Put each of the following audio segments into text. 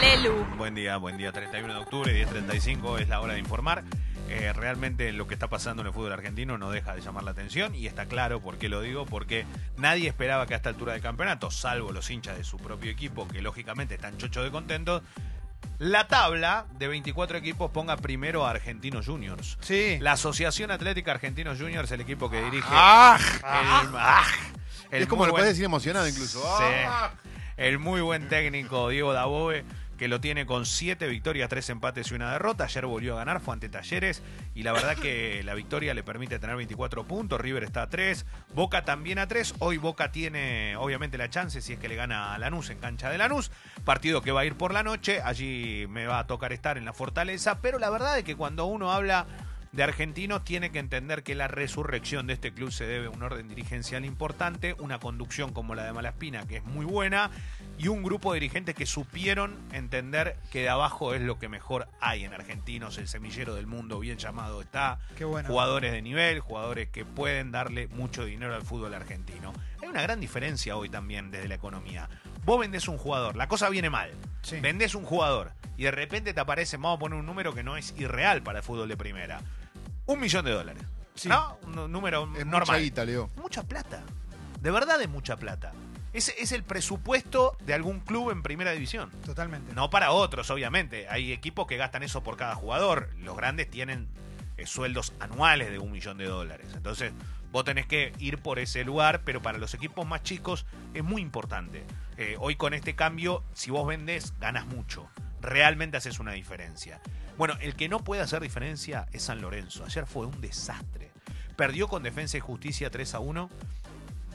Lelu. Buen día, buen día. 31 de octubre, 10.35 es la hora de informar. Eh, realmente lo que está pasando en el fútbol argentino no deja de llamar la atención y está claro por qué lo digo, porque nadie esperaba que a esta altura del campeonato, salvo los hinchas de su propio equipo, que lógicamente están chochos de contentos, la tabla de 24 equipos ponga primero a Argentinos Juniors. Sí. La Asociación Atlética Argentinos Juniors, el equipo que dirige... ¡Ah! el- ah, el es como lo buen- puedes decir emocionado incluso. Sí. ¡Ah! El muy buen técnico Diego Dabove, que lo tiene con siete victorias, tres empates y una derrota. Ayer volvió a ganar, fue ante Talleres. Y la verdad que la victoria le permite tener 24 puntos. River está a 3, Boca también a 3. Hoy Boca tiene obviamente la chance si es que le gana a Lanús en cancha de Lanús. Partido que va a ir por la noche. Allí me va a tocar estar en la fortaleza. Pero la verdad es que cuando uno habla de argentinos tiene que entender que la resurrección de este club se debe a un orden dirigencial importante, una conducción como la de Malaspina que es muy buena y un grupo de dirigentes que supieron entender que de abajo es lo que mejor hay en argentinos, el semillero del mundo bien llamado está, Qué bueno. jugadores de nivel, jugadores que pueden darle mucho dinero al fútbol argentino. Hay una gran diferencia hoy también desde la economía. Vos vendés un jugador, la cosa viene mal. Sí. Vendés un jugador y de repente te aparece, vamos a poner un número que no es irreal para el fútbol de primera. Un millón de dólares. Sí. ¿No? Un número Es mucha normal. guita, Leo. Mucha plata. De verdad es mucha plata. Es, es el presupuesto de algún club en primera división. Totalmente. No para otros, obviamente. Hay equipos que gastan eso por cada jugador. Los grandes tienen eh, sueldos anuales de un millón de dólares. Entonces, vos tenés que ir por ese lugar, pero para los equipos más chicos es muy importante. Eh, hoy con este cambio, si vos vendés, ganas mucho. Realmente haces una diferencia. Bueno, el que no puede hacer diferencia es San Lorenzo. Ayer fue un desastre. Perdió con Defensa y Justicia 3 a 1.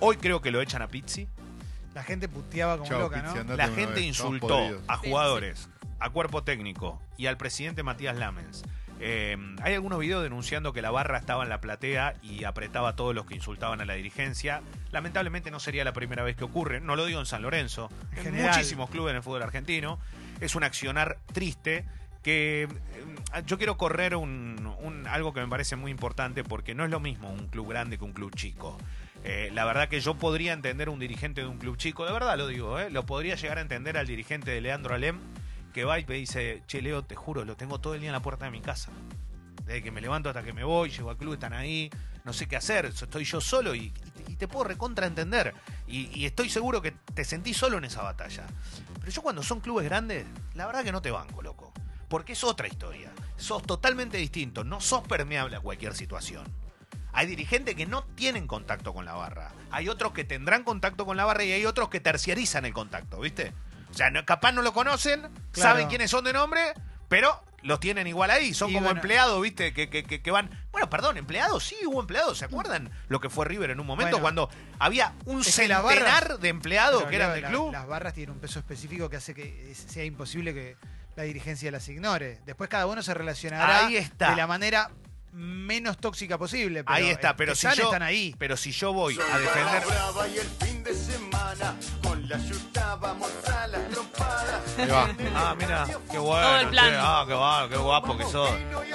Hoy creo que lo echan a Pizzi. La gente puteaba como loca, Pizzi, ¿no? La gente vez, insultó a jugadores, a cuerpo técnico y al presidente Matías Lamens. Eh, hay algunos videos denunciando que la barra estaba en la platea y apretaba a todos los que insultaban a la dirigencia. Lamentablemente no sería la primera vez que ocurre, no lo digo en San Lorenzo, En en general. muchísimos clubes en el fútbol argentino. Es un accionar triste que eh, yo quiero correr un, un- algo que me parece muy importante porque no es lo mismo un club grande que un club chico. Eh, la verdad que yo podría entender un dirigente de un club chico, de verdad lo digo, eh, lo podría llegar a entender al dirigente de Leandro Alem que va y me dice, che Leo, te juro, lo tengo todo el día en la puerta de mi casa. Desde que me levanto hasta que me voy, llego al club, están ahí, no sé qué hacer, estoy yo solo y, y te puedo recontra entender. Y, y estoy seguro que te sentís solo en esa batalla. Pero yo cuando son clubes grandes, la verdad que no te banco, loco. Porque es otra historia. Sos totalmente distinto, no sos permeable a cualquier situación. Hay dirigentes que no tienen contacto con la barra. Hay otros que tendrán contacto con la barra y hay otros que terciarizan el contacto, ¿viste? O sea, no- capaz no lo conocen, Claro. saben quiénes son de nombre, pero los tienen igual ahí. Son Y como bueno. empleados, ¿viste? Que, que- que- que van. Bueno, perdón, empleados, sí hubo empleados. ¿Se acuerdan lo que fue River en un momento Bueno. cuando había un centenar barras- de empleados que eran del la- club? Las barras tienen un peso específico que hace que sea imposible que la dirigencia las ignore. Después cada uno se relacionará Ahí está. de la manera menos tóxica posible. Pero ahí está, pero si están, yo, están ahí. pero si yo voy a defender. Brava y el fin de semana con la Ahí va. Ah, mira, qué bueno. Todo el plan. che, ah, qué guapo, qué guapo que sos.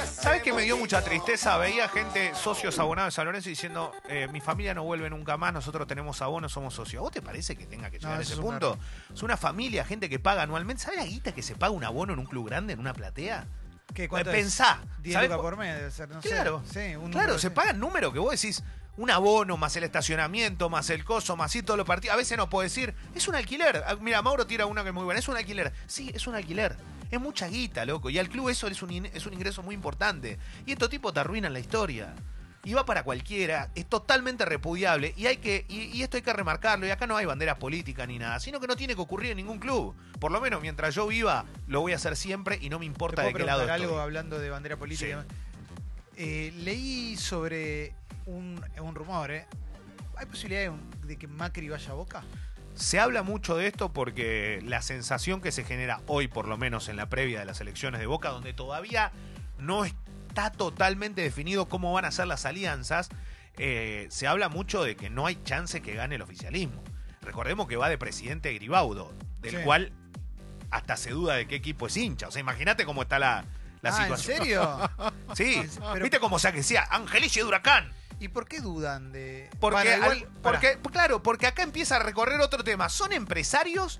¿Sabes qué me dio mucha tristeza? Veía gente, socios abonados de San Lorenzo, diciendo: eh, Mi familia no vuelve nunca más, nosotros tenemos abonos, somos socios. ¿A vos te parece que tenga que No, llegar a eso ese es un punto? Es una familia, gente que paga anualmente. ¿Sabes la guita que se paga un abono en un club grande, en una platea? ¿Qué, cuánto es? Pensá. 10 ¿sabés lucas cu- por mes debe ser, no sé. Claro, Sí, un claro, número se así. pagan números que vos decís, un abono, más el estacionamiento, más el coso, más y todos los partidos. A veces no puedo decir, es un alquiler. Ah, Mira, Mauro tira una que es muy buena, es un alquiler. Sí, es un alquiler. Es mucha guita, loco. Y al club eso es un, es un ingreso muy importante. Y estos tipos te arruinan la historia. Y va para cualquiera, es totalmente repudiable y hay que y, y esto hay que remarcarlo y acá no hay banderas políticas ni nada, sino que no tiene que ocurrir en ningún club. Por lo menos mientras yo viva lo voy a hacer siempre y no me ¿Te importa puedo de qué lado estoy. algo hablando de bandera política? Sí. Eh, leí sobre un, un rumor, ¿eh? ¿Hay posibilidad de, un- de que Macri vaya a Boca? Se habla mucho de esto porque la sensación que se genera hoy, por lo menos en la previa de las elecciones de Boca, donde todavía no está totalmente definido cómo van a ser las alianzas, eh, se habla mucho de que no hay chance que gane el oficialismo. Recordemos que va de presidente Gribaudo, del Sí. cual hasta se duda de qué equipo es hincha. O sea, imagínate cómo está la, la ah, ¿en situación. serio? Sí, Pero- ¿viste cómo se decía? Angelici de Huracán. ¿Y por qué dudan de...? Porque, igual- al- porque claro, porque acá empieza a recorrer otro tema. ¿Son empresarios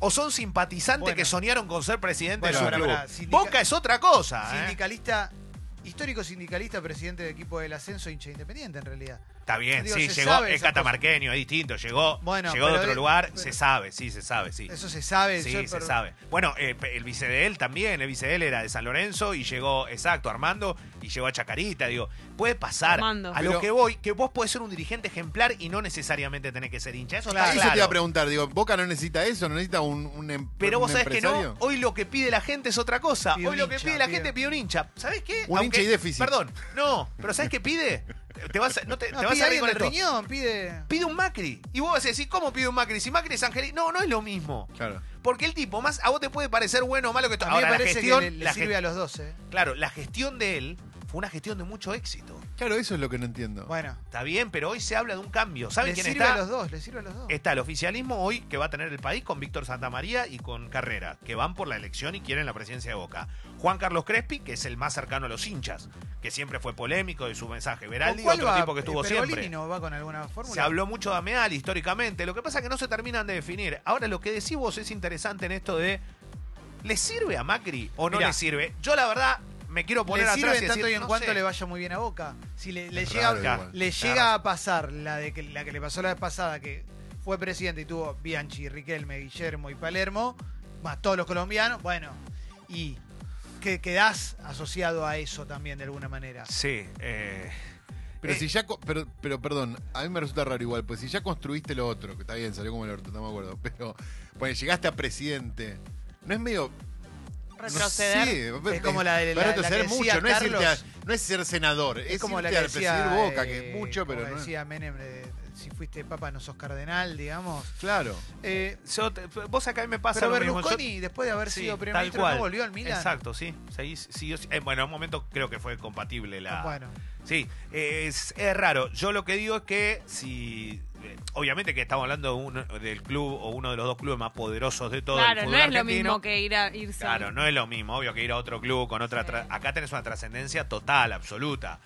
o son simpatizantes Bueno. que soñaron con ser presidente Bueno, de su club? sindica- Boca es otra cosa. ¿eh? Sindicalista, histórico sindicalista, presidente del equipo del ascenso, hincha independiente en realidad. Está bien, Digo, sí, llegó, es cosa. catamarqueño, es distinto, llegó, Bueno, llegó de otro de- lugar, pero- se sabe, sí, se sabe, sí. Eso se sabe. Sí, yo- se pero- sabe. Bueno, eh, el vice de él también, el vice de él era de San Lorenzo y llegó, exacto, Armando, y llegó a Chacarita, digo, puede pasar. Armando. A lo Pero- que voy, que vos podés ser un dirigente ejemplar y no necesariamente tenés que ser hincha. Eso Claro. está Eso claro. te iba a preguntar, digo, ¿Boca no necesita eso? ¿No necesita un, un, em- Pero un vos sabés que no, hoy lo que pide la gente es otra cosa. Pide hoy lo que hincha, pide la pide- gente pide un hincha. ¿Sabés qué? Un hincha y déficit. Perdón, no, pero ¿sabés qué pide? Te vas a, no te, No, te vas a reír alguien con riñón, pide... Pide un Macri. Y vos vas a decir, ¿cómo pide un Macri? Si Macri es Angeli. No, no es lo mismo. Claro. Porque el tipo, más a vos te puede parecer bueno o malo que esto. A mí me Ahora, la parece gestión, que le, le la sirve a los dos, ¿eh? Claro, la gestión de él fue una gestión de mucho éxito. Claro, eso es lo que no entiendo. Bueno, Está bien, pero hoy se habla de un cambio. ¿Saben le quién sirve está? a los dos, le sirve a los dos. Está el oficialismo hoy que va a tener el país con Víctor Santamaría y con Carrera, que van por la elección y quieren la presidencia de Boca. Juan Carlos Crespi, que es el más cercano a los hinchas, que siempre fue polémico de su mensaje. ¿Con Veraldi, cuál otro va? tipo que estuvo Eh, siempre. no va con alguna fórmula? Se habló mucho de Ameal históricamente. Lo que pasa es que no se terminan de definir. Ahora, lo que decís vos es interesante en esto de. ¿Le sirve a Macri o no Mirá. Le sirve? Yo, la verdad, me quiero poner le atrás sirve y en decir, tanto y en no cuanto sé. le vaya muy bien a Boca. Si le, le Es llega, raro igual. le llega a pasar la de que la que le pasó la vez pasada, que fue presidente y tuvo Bianchi, Riquelme, Guillermo y Palermo, más todos los colombianos, bueno, y que quedás asociado a eso también de alguna manera. Sí, eh, Pero Eh. si ya, co- pero, pero perdón, a mí me resulta raro igual, pues si ya construiste lo otro, que está bien, salió como el orto, no me acuerdo, pero pues llegaste a presidente, no es medio Retroceder. No sé, Es como la de- la- retroceder la que decía mucho, no es, irte a- no es ser senador, es, Es como la irte que al presidir decía, Boca, eh, que es mucho, pero como no es- decía Menem, eh, si fuiste papa no sos cardenal, digamos. Claro. Eh, yo te- vos acá me pasa pero lo mismo. Yo- Berlusconi, después de haber Sí, sido primer tal ministro, cual. no volvió al Milan. Exacto, sí. Eh, bueno, en un momento creo que fue compatible la. Bueno, Sí, es, es raro. Yo lo que digo es que si. Eh, Obviamente que estamos hablando de uno- del club o uno de los dos clubes más poderosos de todo el Claro, fútbol no es lo mismo que ir a irse. Claro, no es lo mismo, obvio que ir a otro club con otra... Sí. Acá tenés una trascendencia total, absoluta.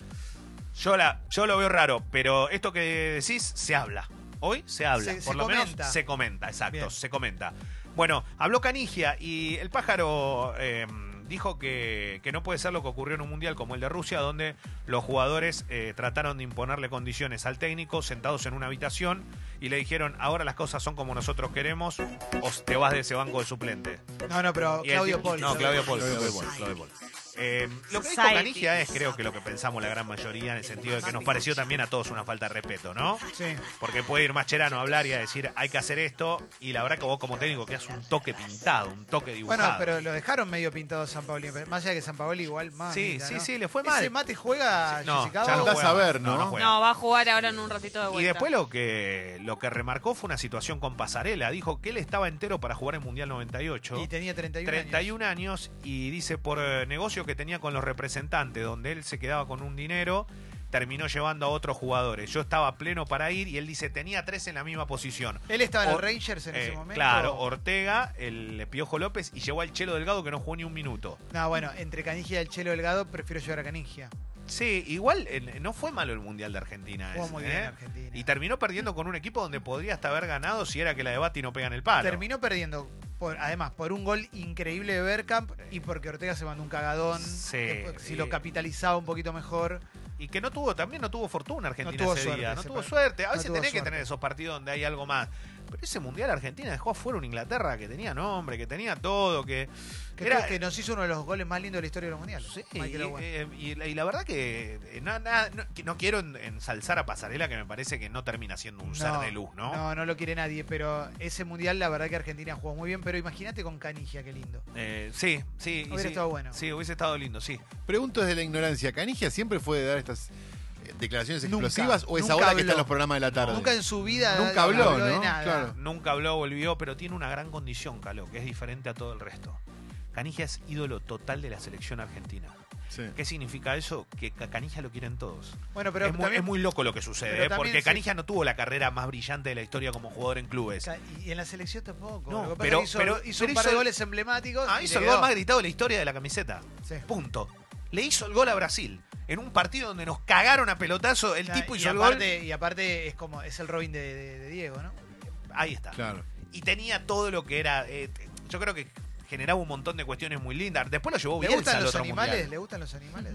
Yo, la, yo lo veo raro, pero esto que decís se habla. Hoy se habla, Se- por se lo comenta. menos se comenta, exacto, Bien. se comenta. Bueno, habló Canigia y el pájaro eh, dijo que, que no puede ser lo que ocurrió en un mundial como el de Rusia, donde los jugadores eh, trataron de imponerle condiciones al técnico sentados en una habitación y le dijeron, ahora las cosas son como nosotros queremos o te vas de ese banco de suplente. no, no, pero Claudio Pol. No, Claudio Paul. Paul. Paul, Claudio Paul. Eh, lo que dijo. Canigia es, creo que lo que pensamos la gran mayoría, en el sentido de que nos pareció también a todos una falta de respeto, ¿no? Sí. Porque puede ir Mascherano a hablar y a decir, hay que hacer esto, y la verdad que vos como técnico que un toque pintado, un toque dibujado. Bueno, pero lo dejaron medio pintado San Paoli. Más allá de que San Paoli igual más. Sí, mira, sí, ¿no? sí, le fue mal. Ese mate juega No, Jessica ya no. Andás a ver, ¿no? juega. No, va a jugar ahora en un ratito de vuelta. Y después lo que, lo que remarcó fue una situación con Pasarela. Dijo que él estaba entero para jugar en Mundial 98. Y tenía 31, años. 31 años y dice por eh, negocio que tenía con los representantes, donde él se quedaba con un dinero, terminó llevando a otros jugadores. Yo estaba pleno para ir y él dice tenía tres en la misma posición. Él estaba en los Rangers en ese Eh, momento. Claro, Ortega, el Piojo López y llevó al Chelo Delgado que no jugó ni un minuto. No, bueno, entre Canigia y el Chelo Delgado prefiero llevar a Canigia. Sí, igual eh, no fue malo el Mundial de Argentina. Ese, muy ¿eh? bien Argentina. Y terminó perdiendo con un equipo donde podría hasta haber ganado si era que la de Bati no pega en el palo. Terminó perdiendo, por, además, por un gol increíble de Bergkamp y porque Ortega se mandó un cagadón. Sí, que si lo capitalizaba un poquito mejor. Y que no tuvo, también no tuvo fortuna Argentina No tuvo ese suerte día. No ese tuvo par- suerte. A no veces tuvo tenés que tener esos partidos donde hay algo más. Pero ese Mundial Argentina dejó afuera un Inglaterra que tenía nombre, que tenía todo, que... Que Era- creo que nos hizo uno de los goles más lindos de la historia de los mundiales. Sí, y, eh, y la, y la verdad que eh, no, no- que no quiero en- ensalzar a Pasarela, que me parece que no termina siendo un ser de luz, ¿no? No, no lo quiere nadie, pero ese mundial la verdad que Argentina jugó muy bien, pero imagínate con Canigia, qué lindo. Eh, sí, sí. y sí. estado bueno. Sí, hubiese estado lindo, sí. Pregunto desde la ignorancia, ¿Canigia siempre fue de dar estas declaraciones Nunca, explosivas o es ahora que está en los programas de la tarde? Nunca en su vida Nunca habló, ¿no? nada. Claro. Nunca habló, volvió, pero tiene una gran condición, Calo, que es diferente a todo el resto. Canigia es ídolo total de la selección argentina. Sí. ¿Qué significa eso? Que a Canija lo quieren todos. Bueno, pero es, muy, también- es muy loco lo que sucede, ¿eh? también porque se- Canija no tuvo la carrera más brillante de la historia como jugador en clubes. Y en la selección tampoco. No, pero- hizo, pero- hizo pero un par de goles emblemáticos. Ah, hizo el gol más gritado de la historia de la camiseta. Sí. Punto. Le hizo el gol a Brasil. En un partido donde nos cagaron a pelotazo, el tipo y hizo el gol. aparte, Y aparte es como, es el Robin de, de- de Diego, ¿no? Ahí está. Claro. Y tenía todo lo que era. eh, yo creo que generaba un montón de cuestiones muy lindas. Después lo llevó ¿Le Bielsa gustan los otro animales? mundial. ¿Le gustan los animales?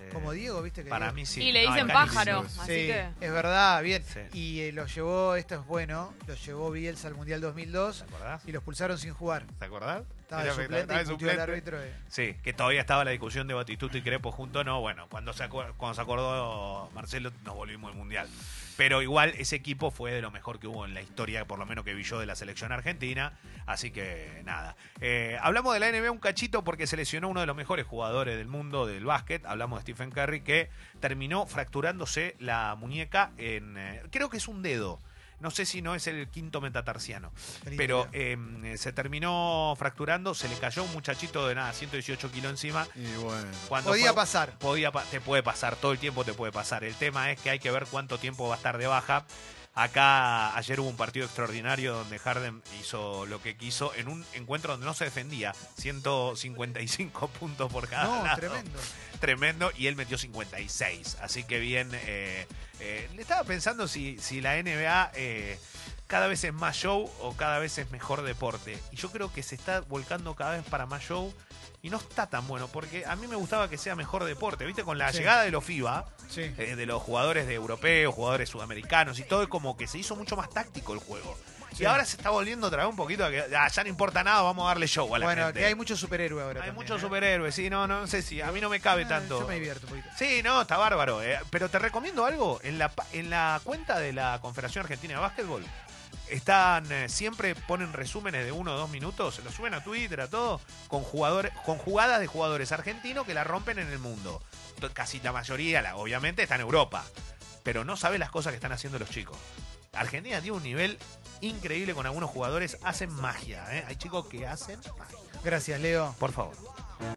Eh, Como Diego, ¿viste? Que Para Diego- mí sí. Y le dicen pájaro, Sí, así Sí, que... es verdad, bien. Sí. Y eh, lo llevó, esto es bueno, lo llevó Bielsa al Mundial 2002 ¿Te acordás? y lo expulsaron sin jugar. ¿Te acordás? Estaba de suplente estaba y de puteó al suplente. árbitro. eh. Sí, que todavía estaba la discusión de Batistuta y Crepo juntos, no, bueno, cuando se, acu- cuando se acordó Marcelo nos volvimos al Mundial. Pero igual ese equipo fue de lo mejor que hubo en la historia, por lo menos que vi yo de la selección argentina, así que nada. Eh, hablamos de la NBA un cachito porque se lesionó uno de los mejores jugadores del mundo del básquet, hablamos de Stephen Curry, que terminó fracturándose la muñeca en, eh, creo que es un dedo. No sé si no es el quinto metatarsiano. Pero eh, se terminó fracturando, se le cayó un muchachito de nada, 118 kilos encima. Y bueno. Cuando Podía fue- pasar. Podía, te puede pasar, todo el tiempo te puede pasar. El tema es que hay que ver cuánto tiempo va a estar de baja. Acá ayer hubo un partido extraordinario donde Harden hizo lo que quiso en un encuentro donde no se defendía. 155 puntos por cada No, lado. tremendo. Tremendo. Y él metió 56. Así que bien. eh, eh, le estaba pensando si, si la NBA eh, cada vez es más show o cada vez es mejor deporte. Y yo creo que se está volcando cada vez para más show. Y no está tan bueno, porque a mí me gustaba que sea mejor deporte. ¿Viste? Con la Sí. llegada de los FIBA, Sí. eh, de los jugadores de europeos, jugadores sudamericanos y todo, es como que se hizo mucho más táctico el juego. Sí. Y ahora se está volviendo otra vez un poquito a que ah, ya no importa nada, vamos a darle show a la Bueno, gente. que hay muchos superhéroes ahora. Hay también, muchos ¿eh? superhéroes, sí, no, no sé si a mí no me cabe Ah, tanto. Yo me divierto un poquito. Sí, no, está bárbaro. eh. Pero te recomiendo algo. En la, en la cuenta de la Confederación Argentina de Básquetbol, están, eh, siempre ponen resúmenes de uno o dos minutos, se lo suben a Twitter, a todo, con jugadores, con jugadas de jugadores argentinos que la rompen en el mundo. Casi la mayoría, la- obviamente, está en Europa. Pero no sabe las cosas que están haciendo los chicos. Argentina tiene un nivel increíble con algunos jugadores, hacen magia. ¿eh? Hay chicos que hacen magia. Gracias, Leo. Por favor.